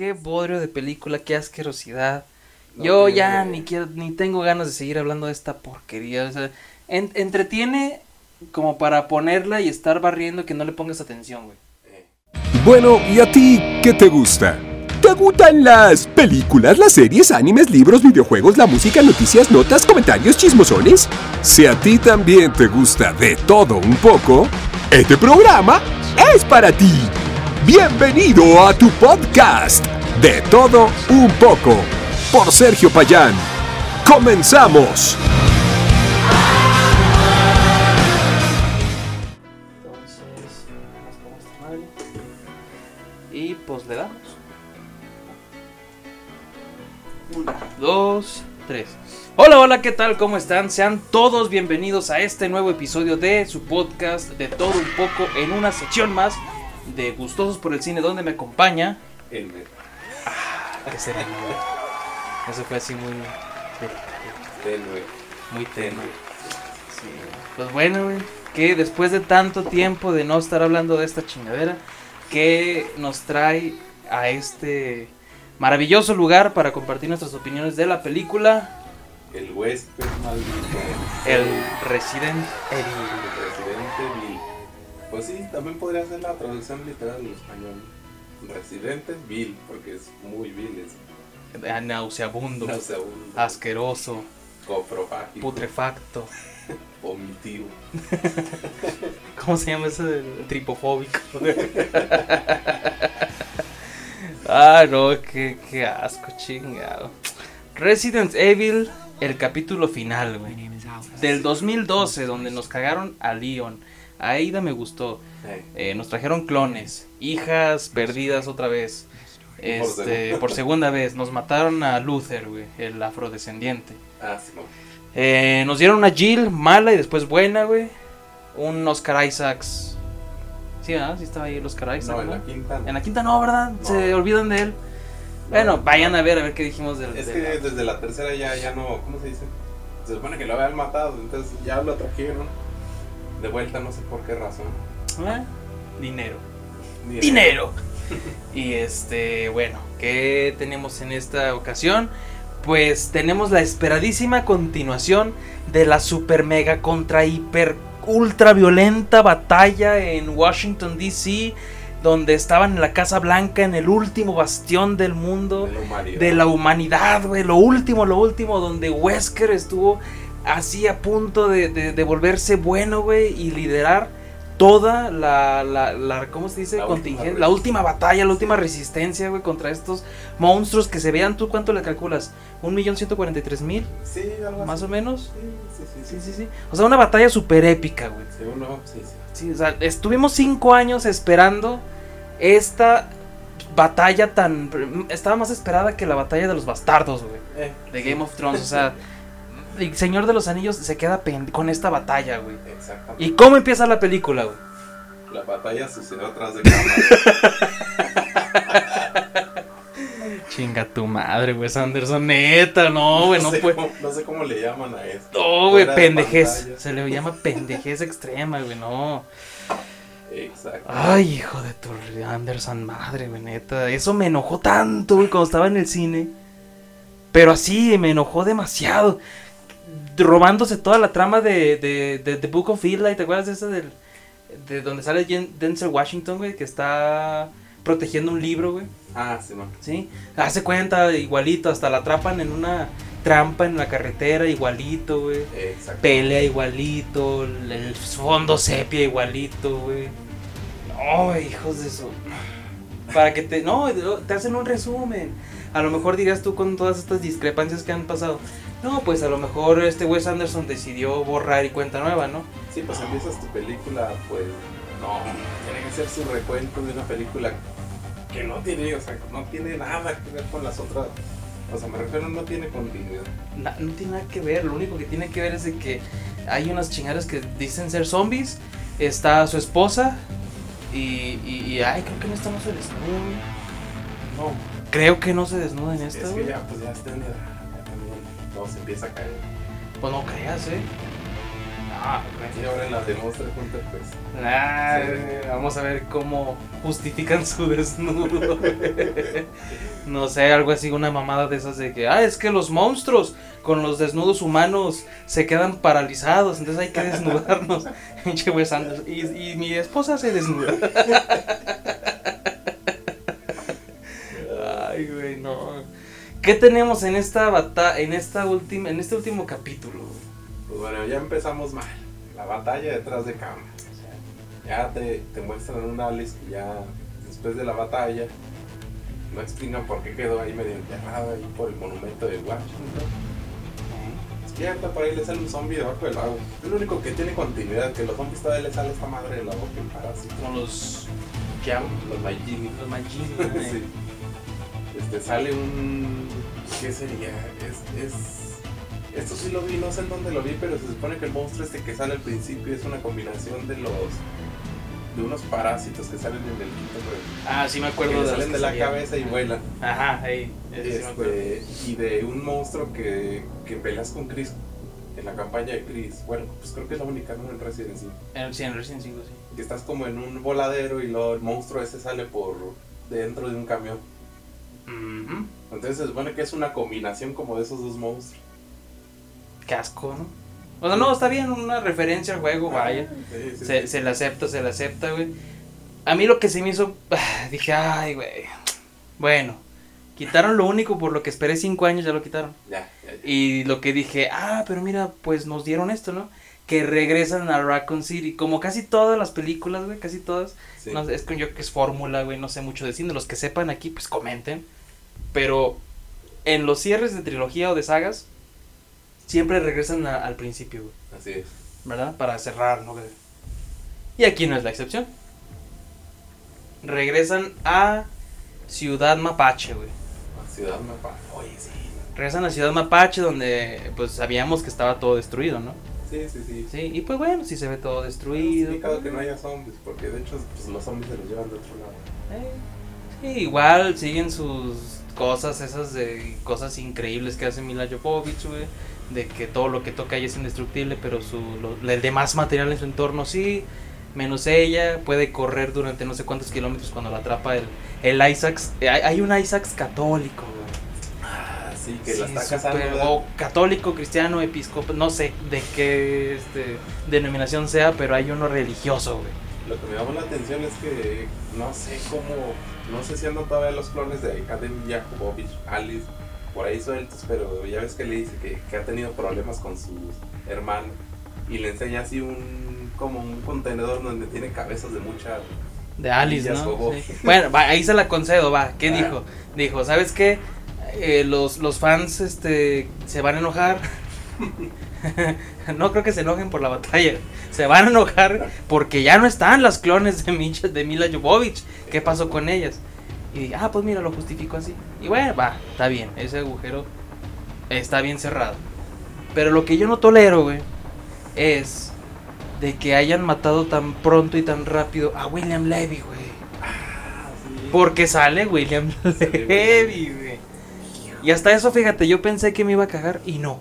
qué bodrio de película, qué asquerosidad. Yo ya ni quiero, ni tengo ganas de seguir hablando de esta porquería. O sea, entretiene como para ponerla y estar barriendo que no le pongas atención, güey. Bueno, ¿y a ti qué te gusta? ¿Te gustan las películas, las series, animes, libros, videojuegos, la música, noticias, notas, comentarios, chismosones? Si a ti también te gusta de todo un poco, este programa es para ti. Bienvenido a tu podcast, De todo un poco, por Sergio Payán. ¡Comenzamos! Y pues le damos. Una, dos, tres. Hola, hola, ¿qué tal? ¿Cómo están? Sean todos bienvenidos a este nuevo episodio de su podcast de todo un poco en una sección más de Gustosos por el Cine donde me acompaña el Ah, qué sereno. Eso fue así muy tenue, muy tenue. Sí. Pues bueno, güey, que después de tanto tiempo de no estar hablando de esta chingadera, que nos trae a este maravilloso lugar para compartir nuestras opiniones de la película El huésped maldito. El Resident Evil. El Resident Evil. Pues sí, también podría ser la traducción literal en español. Residente vil, porque es muy vil. Es Ah, Nauseabundo, nauseabundo, asqueroso, coprofágico, putrefacto. vomitivo. ¿Cómo se llama ese tripofóbico? ah, no, qué, qué asco, chingado. Resident Evil, el capítulo final, güey. Del 2012, donde nos cagaron a Leon. Aida me gustó. Eh, Eh, nos trajeron clones, hijas perdidas otra vez. Este, por segunda vez. Nos mataron a Luther, güey, el afrodescendiente. ah, sí, no. Eh, nos dieron una Jill mala y después buena, güey. Un Oscar Isaacs. Sí, ¿verdad? Sí estaba ahí el Oscar Isaacs. No, en ¿no? la quinta. no. En la quinta no, ¿verdad? Se olvidan de él. Bueno, vayan a ver, a ver qué dijimos del... Es que desde la tercera ya, ya no, ¿cómo se dice? Se supone que lo habían matado, entonces ya lo trajeron. De vuelta, no sé por qué razón. ¿Eh? Dinero. Ni- dinero. y este, bueno, ¿qué tenemos en esta ocasión? Pues tenemos la esperadísima continuación de la super mega contra hiper ultra violenta batalla en Washington DC, donde estaban en la Casa Blanca en el último bastión del mundo De la humanidad. de la humanidad, güey. Lo último, lo último, donde Wesker estuvo así a punto de, de- de volverse bueno, güey, y liderar toda la, la, la- ¿cómo se dice? La Contingente, última la última batalla, la última resistencia, güey, contra estos monstruos que se vean. ¿Tú cuánto le calculas? ¿Un millón ciento cuarenta y tres mil? Sí, algo Más así. o menos. Sí, sí, Sí, sí. sí, sí. O sea, una batalla súper épica, güey. Sí, uno, sí, sí. Sí, o sea, estuvimos cinco años esperando esta batalla tan... Estaba más esperada que la batalla de los bastardos, güey. Eh, De Game of Thrones, o sea... El Señor de los Anillos se queda con esta batalla, güey. Exactamente. ¿Y cómo empieza la película, güey? La batalla sucedió atrás de cámara. Chinga tu madre, güey, Sanderson, neta, no, güey, no sé puede... cómo, no sé cómo le llaman a esto. No, güey, pendejez. Se le llama pendejez extrema, güey, no. Exacto. Ay, hijo de tu Anderson, madre, güey, neta. Eso me enojó tanto, güey, cuando estaba en el cine. Pero así, me enojó demasiado. Robándose toda la trama de, de, de The Book of Eli. ¿Te acuerdas de esa del, de donde sale Jen- Denzel Washington, güey? Que está protegiendo un libro, güey. Ah, sí, no. ¿Sí? Hace cuenta, igualito. Hasta la atrapan en una trampa en la carretera, igualito, güey. Exacto. Pelea igualito, el fondo sepia igualito, güey. No, güey, hijos de eso. Para que te. No, te hacen un resumen. A lo mejor dirías tú con todas estas discrepancias que han pasado. No, pues a lo mejor este Wes Anderson decidió borrar y cuenta nueva, ¿no? Sí, pues empiezas tu película, pues no, tiene que ser su recuento de una película que no tiene, o sea, no tiene nada que ver con las otras. O sea, me refiero, no tiene continuidad. Na- no tiene nada que ver. Lo único que tiene que ver es de que hay unas chingadas que dicen ser zombies. Está su esposa. Y, y, y, ay, creo que en esta no se desnuda. No, Creo que no se desnuda en esta, es que ya, pues ya está en edad, todo se empieza a caer. Pues no creas, eh. Ah, Y ahora en la de Monster Hunter, pues. Ah, Sí. Vamos a ver cómo justifican su desnudo. No sé, algo así, una mamada de esas de que, ah, es que los monstruos con los desnudos humanos se quedan paralizados, entonces hay que desnudarnos. Y, y mi esposa se desnuda. ¿Qué tenemos en esta batalla, en esta última, en este último capítulo? Pues bueno, ya empezamos mal. La batalla detrás de cámara. O sea, ya te, te muestran un Alice que ya después de la batalla no explican por qué quedó ahí medio enterrado ahí por el monumento de Washington. Despierta, por ahí le sale un zombie debajo del lago. Es lo único que tiene continuidad, que los zombies todavía le sale esta madre de la boca en parásito. Como los Jam, Los Maigini. los Magini. sí. Este, sale un... ¿Qué sería? Es, es... Esto sí lo vi, no sé en dónde lo vi, pero se supone que el monstruo este que sale al principio es una combinación de los... De unos parásitos que salen en el quinto juego. Ah, sí me Que acuerdo le de salen que de la salían. cabeza y vuelan. Ajá, ahí. ese sí me acuerdo. Este, y de un monstruo que, que peleas con Chris en la campaña de Chris. Bueno, pues creo que es la única, ¿no? En Resident Evil. En, sí, en Resident 5, sí. Que estás como en un voladero y luego el monstruo ese sale por dentro de un camión. Entonces se supone que es una combinación como de esos dos monstruos. Qué asco, ¿no? O sea, no, está bien, una referencia al juego, vaya. Sí, sí, Se, sí. se le acepta, se le acepta, güey. A mí lo que se me hizo, dije, ay, güey. Bueno, quitaron lo único por lo que esperé cinco años, ya lo quitaron. Ya, ya, ya. Y lo que dije, ah, pero mira, pues nos dieron esto, ¿no? Que regresan a Raccoon City, como casi todas las películas, güey, casi todas. No es que yo que es fórmula, güey, no sé mucho de cine. Los que sepan aquí, pues comenten. Pero en los cierres de trilogía o de sagas, siempre regresan a- al principio, güey. Así es. ¿verdad? Para cerrar, ¿no? Y aquí no es la excepción. Regresan a Ciudad Mapache, güey. Ciudad pa- Oye, sí. Regresan a Ciudad Mapache donde pues sabíamos que estaba todo destruido, ¿no? Sí, sí, sí. Sí, y pues bueno, sí se ve todo Es destruido. complicado que no haya zombies, porque de hecho pues, los zombies se los llevan de otro lado. Eh, Sí, igual siguen sus cosas, esas de cosas increíbles que hace Mila Jovovich, güey. De que todo lo que toca ella es indestructible, pero su, lo- el demás material en su entorno sí. Menos ella, puede correr durante no sé cuántos kilómetros cuando la atrapa el, el Isaacs. Hay, un Isaacs católico, güey. Ah, sí, que la Sí, está súper- casando. o católico, cristiano, episcopal, no sé de qué este, denominación sea, pero hay uno religioso, güey. Lo que me llamó la atención es que no sé cómo, no sé si andan todavía los clones de Academy Jakubovich, Alice, por ahí sueltos, pero ya ves que le dice que, que ha tenido problemas con su hermano y le enseña así un, como un contenedor donde tiene cabezas de mucha... De Alice, ¿no? Sí. Bueno, va, ahí se la concedo, va. ¿Qué Ah. dijo? Dijo, ¿sabes qué? Eh, los, los fans este, se van a enojar. no creo que se enojen por la batalla. Se van a enojar porque ya no están las clones de, Micha, de Mila Jovovich. ¿Qué pasó con ellas? Y dije, ah, pues mira, lo justifico así. Y bueno, va, está bien. Ese agujero está bien cerrado. Pero lo que yo no tolero, güey, es de que hayan matado tan pronto y tan rápido a William Levy, güey. Ah, sí. Porque sale William Sale Levy, güey. Y hasta eso, fíjate, yo pensé que me iba a cagar y no.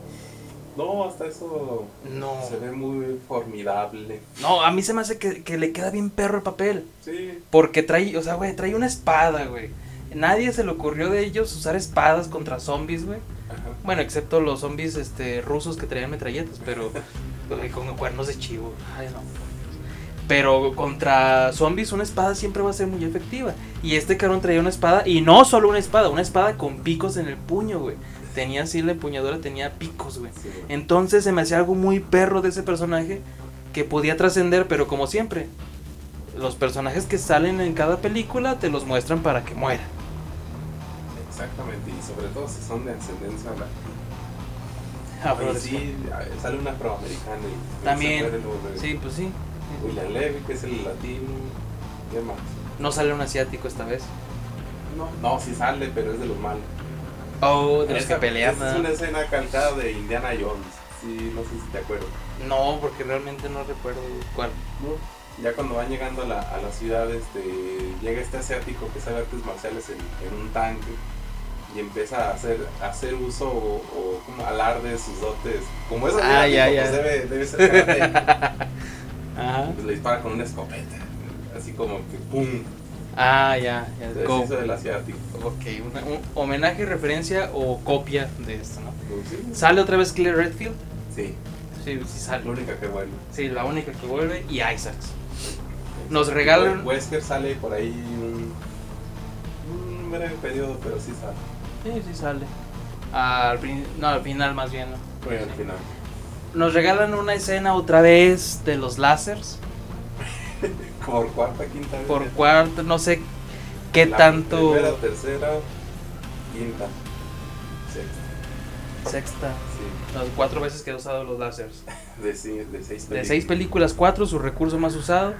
No, hasta eso No. se ve muy formidable. No, a mí se me hace que, que le queda bien perro el papel. Sí, Porque trae, o sea, güey, trae una espada, güey. Nadie se le ocurrió de ellos usar espadas contra zombies, güey. ajá. Bueno, excepto los zombies este, rusos que traían metralletas, pero güey, con cuernos de chivo. Ay, no. Pero contra zombies una espada siempre va a ser muy efectiva. Y este cabrón traía una espada, y no solo una espada, una espada con picos en el puño, güey. Tenía así la empuñadura, tenía picos, güey. Sí. Entonces se me hacía algo muy perro de ese personaje que podía trascender, pero como siempre, los personajes que salen en cada película te los muestran para que mueran. Exactamente, y sobre todo si son de ascendencia latina. Ah, sí, sale un afroamericano y También, Sí, pues sí. William Levy, que es el latino. ¿Qué más? No sale un asiático esta vez. No, no, sí sale, pero es de los malos. Oh, de los que pelean. Es una escena calcada de Indiana Jones. Sí, no sé si te acuerdas. No, porque realmente no recuerdo cuál. Ya cuando van llegando a la, a la ciudad, este, llega este asiático que sabe artes marciales en, en un tanque y empieza a hacer, a hacer uso o, o como alarde de sus dotes. Como es Ah, asiático, ya, pues ya. Debe, debe ser. Ajá. pues le dispara con una escopeta. Así como que ¡pum! Ah, ya, ya. Deshizo del asiático. ok, una- un homenaje, referencia o copia de esto, ¿no? Pues sí. ¿Sale otra vez Claire Redfield? Sí, Sí, sí sale. la única que vuelve. Sí, la única que vuelve. Y Isaacs. Nos regalan- Wesker sale por ahí un, un breve periodo, pero sí sale. Sí, sí sale. Al, no, al final más bien, ¿no? Muy al final. Nos regalan una escena otra vez de los lásers. Por cuarta, quinta vez. Por cuarto, no sé qué La tanto... Primera, tercera, quinta, sexta. Sexta. Sí, Las cuatro veces que ha usado los lásers. de, de seis De seis películas, cuatro, su recurso más usado,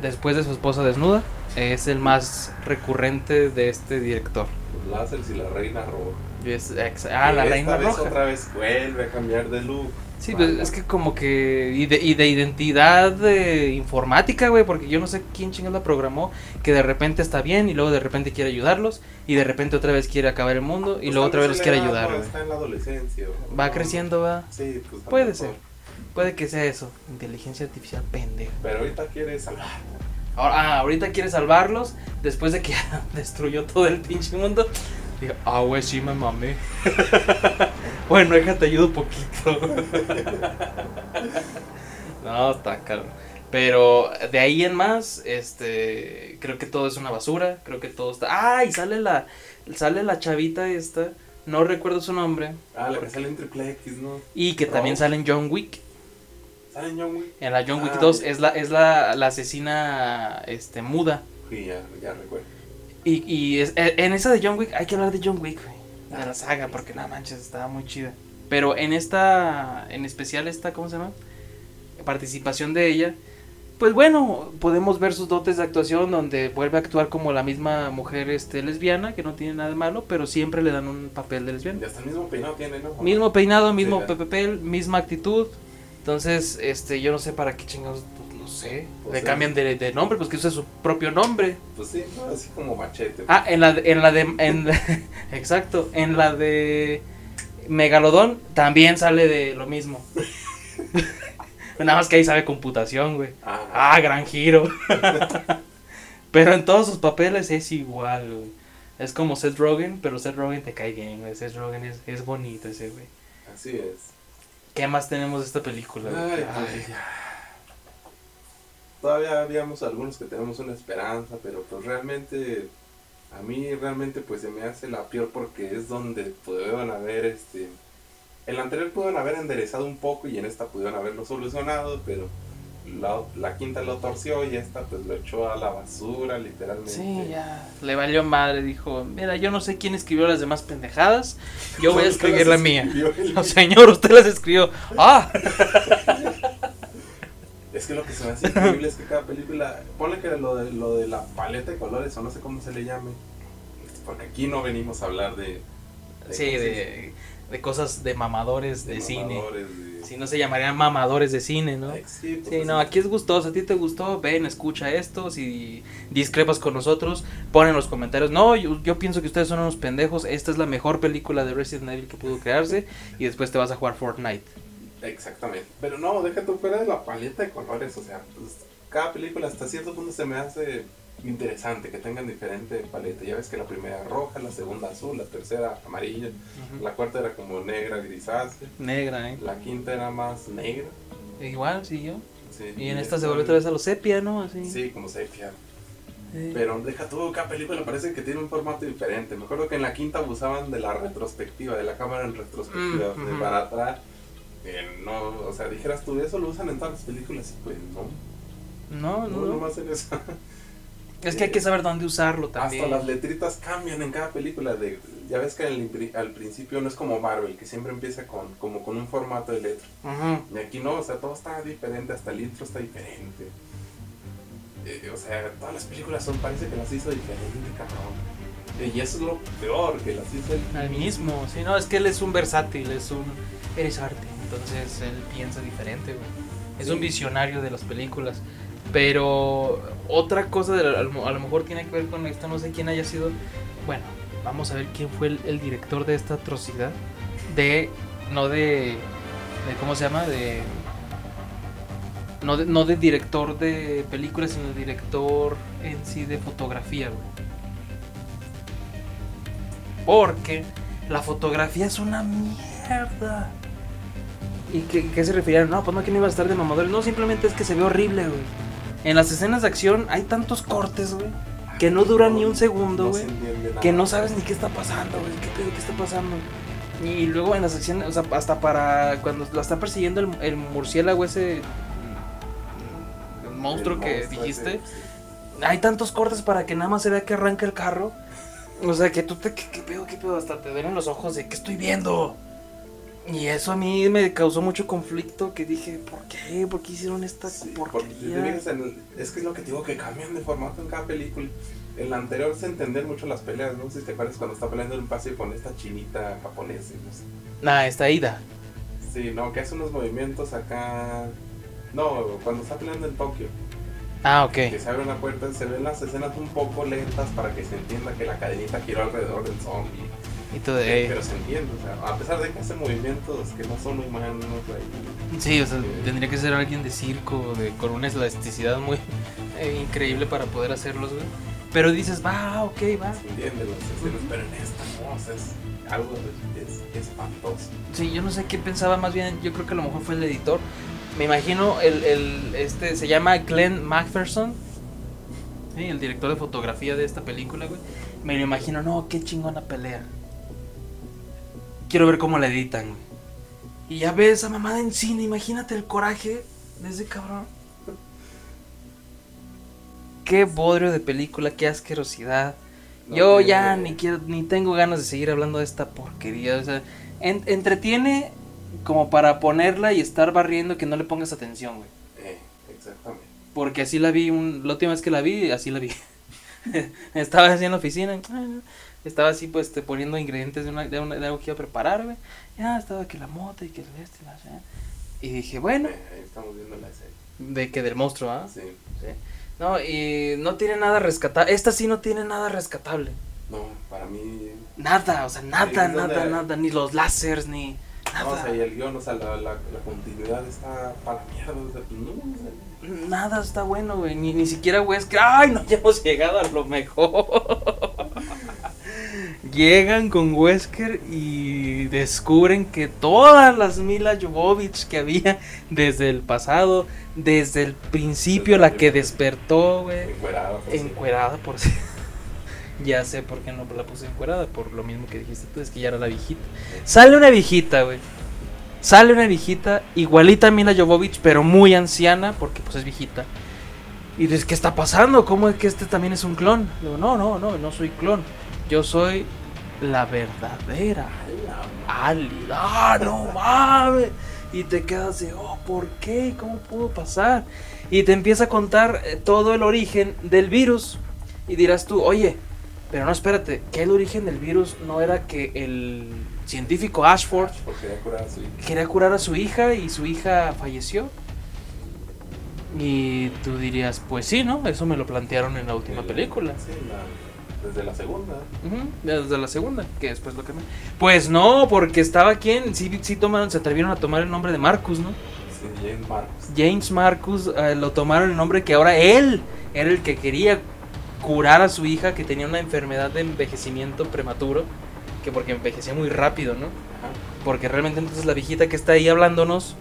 después de su esposa desnuda, es el más recurrente de este director. Los láseres y la reina roja. Es ah, la esta reina vez roja. otra vez vuelve a cambiar de look. Sí, pues es que como que. Y de, y de identidad de informática, güey, porque yo no sé quién chingados la programó, que de repente está bien y luego de repente quiere ayudarlos, y de repente otra vez quiere acabar el mundo, y Pues luego otra vez los quiere ayudar, güey. Está en la adolescencia. ¿no? Va creciendo, va. Sí, pues Puede ser. Puede que sea eso. Inteligencia artificial pendeja. Pero ahorita quiere salvar. Ahora, ah, ahorita quiere salvarlos después de que destruyó todo el pinche mundo. Digo, ah, güey, sí me mamé. bueno, déjate ayudo un poquito. no, está cabrón. Pero de ahí en más, este, creo que todo es una basura. Creo que todo está. Ah, y sale la, sale la chavita esta. No recuerdo su nombre. Ah, la que sale en Triple X, ¿no? Y que también sale en John Wick. ¿Sale en John Wick? En la John Wick Ah, 2 ya. es la, es la, la asesina este, muda. Sí, ya, ya recuerdo. Y, y es- e- en esa de John Wick, hay que hablar de John Wick, güey. De la saga, porque no manches, estaba muy chida. Pero en esta, en especial esta, ¿cómo se llama? Participación de ella. Pues bueno, podemos ver sus dotes de actuación donde vuelve a actuar como la misma mujer este, lesbiana, que no tiene nada de malo, pero siempre le dan un papel de lesbiana. Y hasta el mismo peinado tiene, ¿no? Mismo peinado, mismo Sí, papel, misma actitud. Entonces, este, yo no sé para qué chingados, pues, no sé. Pues le cambian de, de nombre, pues que use su propio nombre. Pues sí, ¿no? así como machete. Ah, en la de, en la de, en la- exacto, en la de Megalodón también sale de lo mismo. Nada más que ahí sabe computación, güey. Ah, Ah, gran giro. pero en todos sus papeles es igual, güey. Es como Seth Rogen, pero Seth Rogen te cae bien, güey. Seth Rogen es, es bonito ese, güey. así es. ¿Qué más tenemos de esta película? güey? Ay, Ay, ya. Todavía habíamos algunos que tenemos una esperanza, pero pues realmente a mí realmente pues se me hace la peor porque es donde pudieron haber este el anterior pudieron haber enderezado un poco y en esta pudieron haberlo solucionado, pero la, la quinta lo torció y esta pues lo echó a la basura literalmente. Sí, ya. Le valió madre, dijo, mira, yo no sé quién escribió las demás pendejadas, yo voy a escribir la mía. No, señor, usted las escribió. Ah, Es que lo que se me hace increíble es que cada película, ponle que lo de, lo de la paleta de colores o no sé cómo se le llame, porque aquí no venimos a hablar de... sí, de, de cosas de mamadores de, cine. mamadores, de- Si no se llamarían mamadores de cine, ¿no? Ay, Sí, pues, Sí, no, aquí es gustoso. A ti te gustó, ven, escucha esto. Si discrepas con nosotros, pon en los comentarios. No, yo, yo pienso que ustedes son unos pendejos. Esta es la mejor película de Resident Evil que pudo crearse. Y después te vas a jugar Fortnite. Exactamente. Pero no, deja tu fuera de la paleta de colores, o sea, pues, cada película hasta cierto punto se me hace interesante que tengan diferente paleta. Ya ves que la primera era roja, la segunda azul, la tercera amarilla, la cuarta era como negra, grisácea, Negra, ¿eh? la quinta era más negra. Igual, sí, yo. sí, Y en esta se volvió otra vez a los sepia, ¿no? Así. Sí, como sepia. Sí. Pero deja tú, cada película parece que tiene un formato diferente. Me acuerdo que en la quinta abusaban de la retrospectiva, de la cámara en retrospectiva, Mm, de para atrás. Eh, no, o sea, dijeras tú, eso lo usan en todas las películas y pues no. No, No, no, nomás en eso. Es que hay que saber dónde usarlo también. Hasta las letritas cambian en cada película. De, ya ves que al, al principio no es como Marvel, que siempre empieza con, como con un formato de letra. Ujú. Y aquí no, o sea, todo está diferente, hasta el intro está diferente. Eh, o sea, todas las películas son, parece que las hizo diferente, cabrón. Eh, Y eso es lo peor, que las hizo el Al mismo, sí, no, es que él es un versátil, es un... Eres arte, entonces él piensa diferente, güey. Es un Sí. visionario de las películas. Pero otra cosa, de a lo a lo mejor tiene que ver con esto, no sé quién haya sido... Bueno, vamos a ver quién fue el, director de esta atrocidad. De... No de... de ¿Cómo se llama? De... No de, no de director de películas, sino de director en sí de fotografía, güey. Porque la fotografía es una mierda. ¿Y qué, qué se referían? No, pues no que no iba a estar de mamadores. No, simplemente es que se ve horrible, güey. En las escenas de acción hay tantos cortes, güey. Que no duran ni un segundo, güey. que no sabes ni qué está pasando, güey. ¿Qué pedo? ¿Qué está pasando? Y luego en las acciones, o sea, hasta para cuando la está persiguiendo el, el murciélago ese. El monstruo El que monstruo dijiste. ese, sí. Hay tantos cortes para que nada más se vea que arranca el carro. O sea, que tú te. ¿Qué, qué pedo? ¿Qué pedo? Hasta te duelen los ojos de ¿qué estoy viendo? Y eso a mí me causó mucho conflicto. Que dije, ¿por qué? ¿Por qué hicieron esta Sí, porque porquería? fijas en el- es que es lo que te digo que cambian de formato en cada película. En la anterior se entender mucho las peleas, no sé si te acuerdas cuando está peleando en un paseo con esta chinita japonesa. No sé. Nah, está ida. Sí, no, que hace unos movimientos acá. No, cuando está peleando en Tokio, Ah, ok. que se abre una puerta, se ven las escenas un poco lentas para que se entienda que la cadenita giró alrededor del zombie. Y todo de. Pero se entiende, o sea, a pesar de que hace movimientos que no son humanos, güey. Sí, o sea, tendría que ser alguien de circo, de, con una elasticidad muy eh, increíble para poder hacerlos, güey. Pero dices, va, ok, va. se entiende las escenas, pero en esta no, o sea, es algo es, es espantoso. Sí, yo no sé qué pensaba, más bien, yo creo que a lo mejor fue el editor. Me imagino, el, el este, se llama Glenn MacPherson, sí, el director de fotografía de esta película, güey. Me lo imagino, no, qué chingona pelea. Quiero ver cómo la editan, güey. Y ya ves esa mamada en cine, imagínate el coraje de ese cabrón. Qué bodrio de película, qué asquerosidad. No Yo ya ni quiero, ni tengo ganas de seguir hablando de esta porquería. O sea, en- entretiene como para ponerla y estar barriendo que no le pongas atención, güey. Eh, exactamente. Porque así la vi, un, la última vez que la vi, así la vi. estaba así en la oficina, estaba así pues este, poniendo ingredientes de, una, de, una- de algo que iba a preparar, güey. Ya estaba que la mota y que el este, la Y dije, bueno, Eh, ahí estamos viendo la escena. de que del monstruo, ¿ah? Sí. Sí. No, y no tiene nada rescatable. Esta sí no tiene nada rescatable. No, para mí. Nada, o sea, nada, es nada, nada. Ni los láseres, ni No, o nada. sea, y el guion, o sea, la, la, la continuidad está para mierda. O sea, no, o sea, Nada está bueno, güey. Ni, ni siquiera Wesker. ¡Ay, no! Ya hemos llegado a lo mejor. Llegan con Wesker y descubren que todas las Mila Jovovich que había desde el pasado, desde el principio, la que despertó, güey. encuerada. sí. Encuerada, por si. ya sé por qué no la puse encuerada, por lo mismo que dijiste tú, es que ya era la viejita. Sale una viejita, güey. Sale una viejita, igualita a Mila Jovovich, pero muy anciana, porque pues es viejita. Y dices, ¿qué está pasando? ¿Cómo es que este también es un clon? Digo, no, no, no, no soy clon. Yo soy la verdadera Ali. ¡Ah, no mames! Y te quedas de, oh, ¿por qué? ¿Cómo pudo pasar? Y te empieza a contar eh, todo el origen del virus. Y dirás tú, oye, pero no espérate, que el origen del virus no era que el científico Ashford quería curar a su hija. quería curar a su hija y su hija falleció. Y tú dirías, pues sí, ¿no? Eso me lo plantearon en la última El- película. Sí, la- desde la segunda. Ujú, desde la segunda, que después lo cambié. Pues no, porque estaba quien, sí, sí tomaron, se atrevieron a tomar el nombre de Marcus, ¿no? Sí, James Marcos. James Marcus eh, lo tomaron el nombre que ahora él era el que quería curar a su hija que tenía una enfermedad de envejecimiento prematuro, que porque envejecía muy rápido, ¿no? Ajá. Porque realmente entonces la viejita que está ahí hablándonos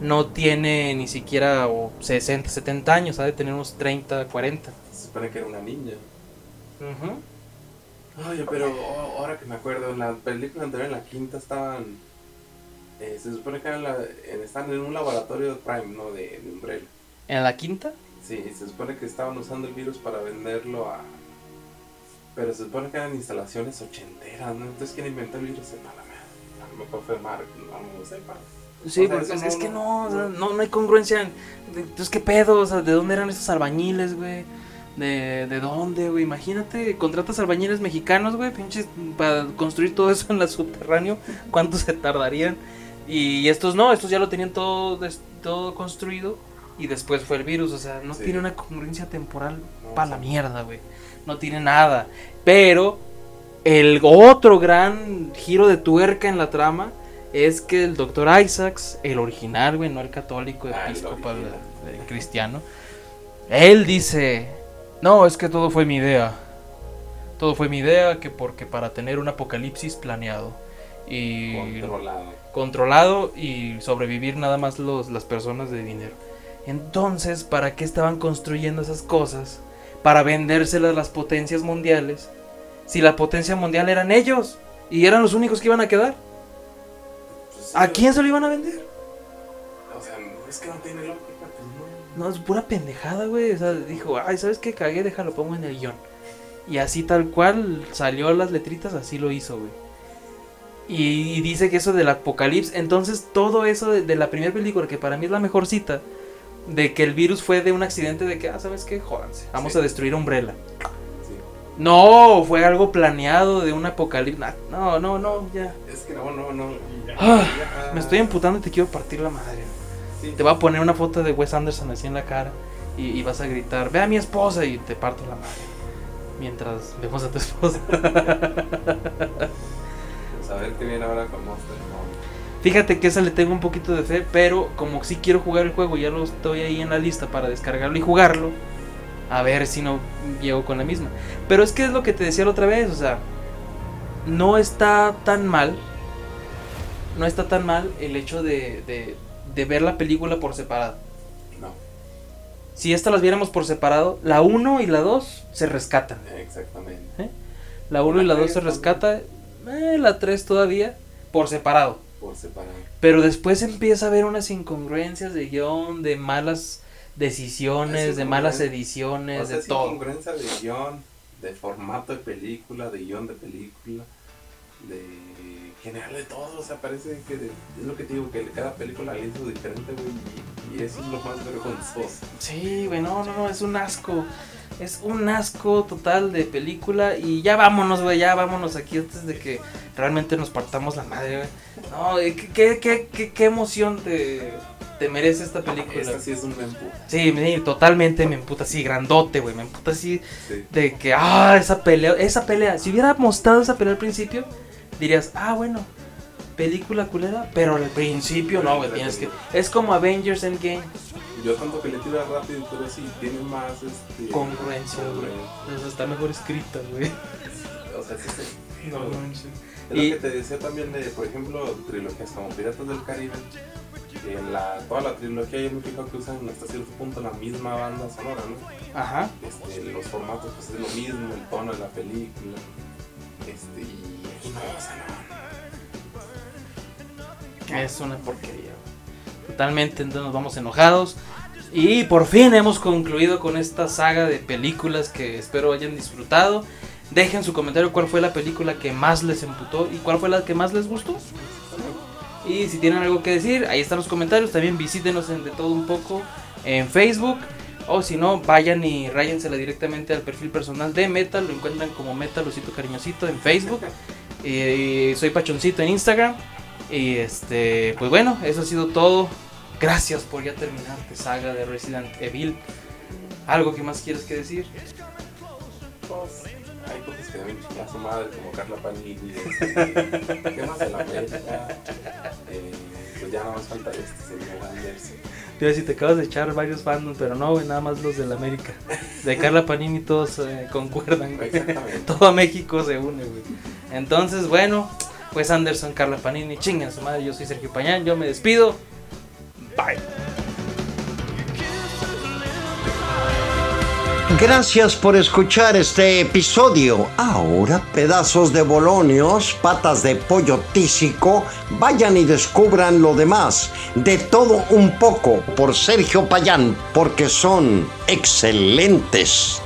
no tiene ni siquiera o 60, 70 años, ha de tener unos 30, 40. Se supone que era una niña. Ujú. Oye, pero oh, ahora que me acuerdo, en la película anterior, en la quinta, estaban. eh, se supone que eran la- en- estaban en un laboratorio de Prime, ¿no? De, de Umbrella. ¿En la quinta? Sí, se supone que estaban usando el virus para venderlo a. Pero se supone que eran instalaciones ochenteras, ¿no? Entonces, ¿quién inventó el virus? Sepa la madre. A lo mejor fue Mark, no, no sepa. Sí, O sea, porque es, no- que no, no- no, hay congruencia. en- Entonces, ¿qué pedo? O sea, ¿de dónde eran estos albañiles, güey? ¿De, ¿De dónde, güey? Imagínate, contratas albañiles mexicanos, güey, pinches, para construir todo eso en la subterráneo. ¿Cuánto se tardarían? Y estos no, estos ya lo tenían todo, todo construido. Y después fue el virus, o sea, no Sí. tiene una congruencia temporal No, para la sí. mierda, güey. No tiene nada. Pero el otro gran giro de tuerca en la trama es que el doctor Isaacs, el original, güey, no el católico Ah, el episcopal, eh, cristiano. Él dice, no, es que todo fue mi idea. Todo fue mi idea, que porque para tener un apocalipsis planeado y Controlado. controlado y sobrevivir nada más los, las personas de dinero. Entonces, ¿para qué estaban construyendo esas cosas? Para vendérselas a las potencias mundiales. Si la potencia mundial eran ellos y eran los únicos que iban a quedar. Pues sí, ¿A quién se lo iban a vender? O sea, es que no tiene no. Es pura pendejada, güey. O sea, dijo, ay, ¿sabes qué? Cagué, déjalo, pongo en el guion. Y así tal cual salió las letritas, así lo hizo, güey. Y, y dice que eso del apocalipsis, entonces todo eso de, de la primera película, que para mí es la mejor cita, de que el virus fue de un accidente de que, ah, ¿sabes qué? Jódanse, vamos Sí. a destruir Umbrella. Sí. No, fue algo planeado de un apocalipsis. Nah, No, no, no, ya. Es que no, no, no. ya, Ah, ya. Me estoy emputando y te quiero partir la madre. Sí. Te voy a poner una foto de Wes Anderson así en la cara y, y vas a gritar, ve a mi esposa y te parto la madre. Mientras vemos a tu esposa. Pues a ver qué viene ahora con Monster. No. Fíjate que esa le tengo un poquito de fe, pero como sí quiero jugar el juego, ya lo estoy ahí en la lista para descargarlo y jugarlo. A ver si no llego con la misma. Pero es que es lo que te decía la otra vez, o sea, no está tan mal. No está tan mal el hecho de, de, de ver la película por separado. No, Si estas las viéramos por separado, la 1 y la 2 se rescatan. exactamente. La 1 y la La 2 se rescata, eh, la 3 todavía, por separado. Por separado. Pero después empieza a haber unas incongruencias de guion, de malas decisiones, Es de malas ediciones, O sea, de todo. incongruencia de guion, de formato de película, de guion de película, de general de todo. O sea, parece que de- es lo que te digo, que cada película la hizo diferente, güey. Y, y eso es lo más vergonzoso. Sí, güey, no, no, no, es un asco. Es un asco total de película. Y ya vámonos, güey, ya vámonos aquí antes de que realmente nos partamos la madre, güey. No, eh, ¿qué, qué, qué, qué, emoción te, te merece esta película? Esta sí es un mempu. Sí, sí, totalmente me emputa así, grandote, güey. Me emputa así Sí. de que, ah, esa pelea, esa pelea. Si hubiera mostrado esa pelea al principio, dirías, ah, bueno, película culera, pero al principio no, güey, tienes que. Es como Avengers Endgame, Yo tanto que le tiro rápido, pero sí tiene más este, congruencia, güey. O sea, está mejor escrita, güey. O sea, sí, sí. No Y- lo que te decía también de, por ejemplo, trilogías como Piratas del Caribe. En la, toda la trilogía yo me fijo que usan hasta cierto punto la misma banda sonora, ¿no? Ajá. Este, los formatos pues es lo mismo, el tono de la película. Este, y no. Es una porquería. Totalmente, entonces nos vamos enojados. Y por fin hemos concluido con esta saga de películas que espero hayan disfrutado. Dejen su comentario cuál fue la película que más les emputó y cuál fue la que más les gustó. Y si tienen algo que decir, ahí están los comentarios. También visítenos en De Todo Un Poco en Facebook. O si no, vayan y ráyensela directamente al perfil personal de Metal. Lo encuentran como Metal Osito Cariñosito en Facebook. Y soy Pachoncito en Instagram. Y este, pues bueno, eso ha sido todo. Gracias por ya terminar tu saga de Resident Evil. ¿Algo que más quieres que decir? Pues, hay cosas que deben chingar a su madre, como Carla Panini. este, temas de la América. Eh, pues ya nada más falta este señor Anderson. Tío, si te acabas de echar varios fandoms, pero no, güey, nada más los del América. De Carla Panini todos eh, concuerdan, güey. Exactamente. Todo México se une, güey. Entonces, bueno, pues Anderson, Carla Panini, chingan su madre. Yo soy Sergio Pañán, yo me despido. Bye. Gracias por escuchar este episodio. Ahora, pedazos de bolonios, patas de pollo tísico, vayan y descubran lo demás. De todo un poco por Sergio Payán, porque son excelentes.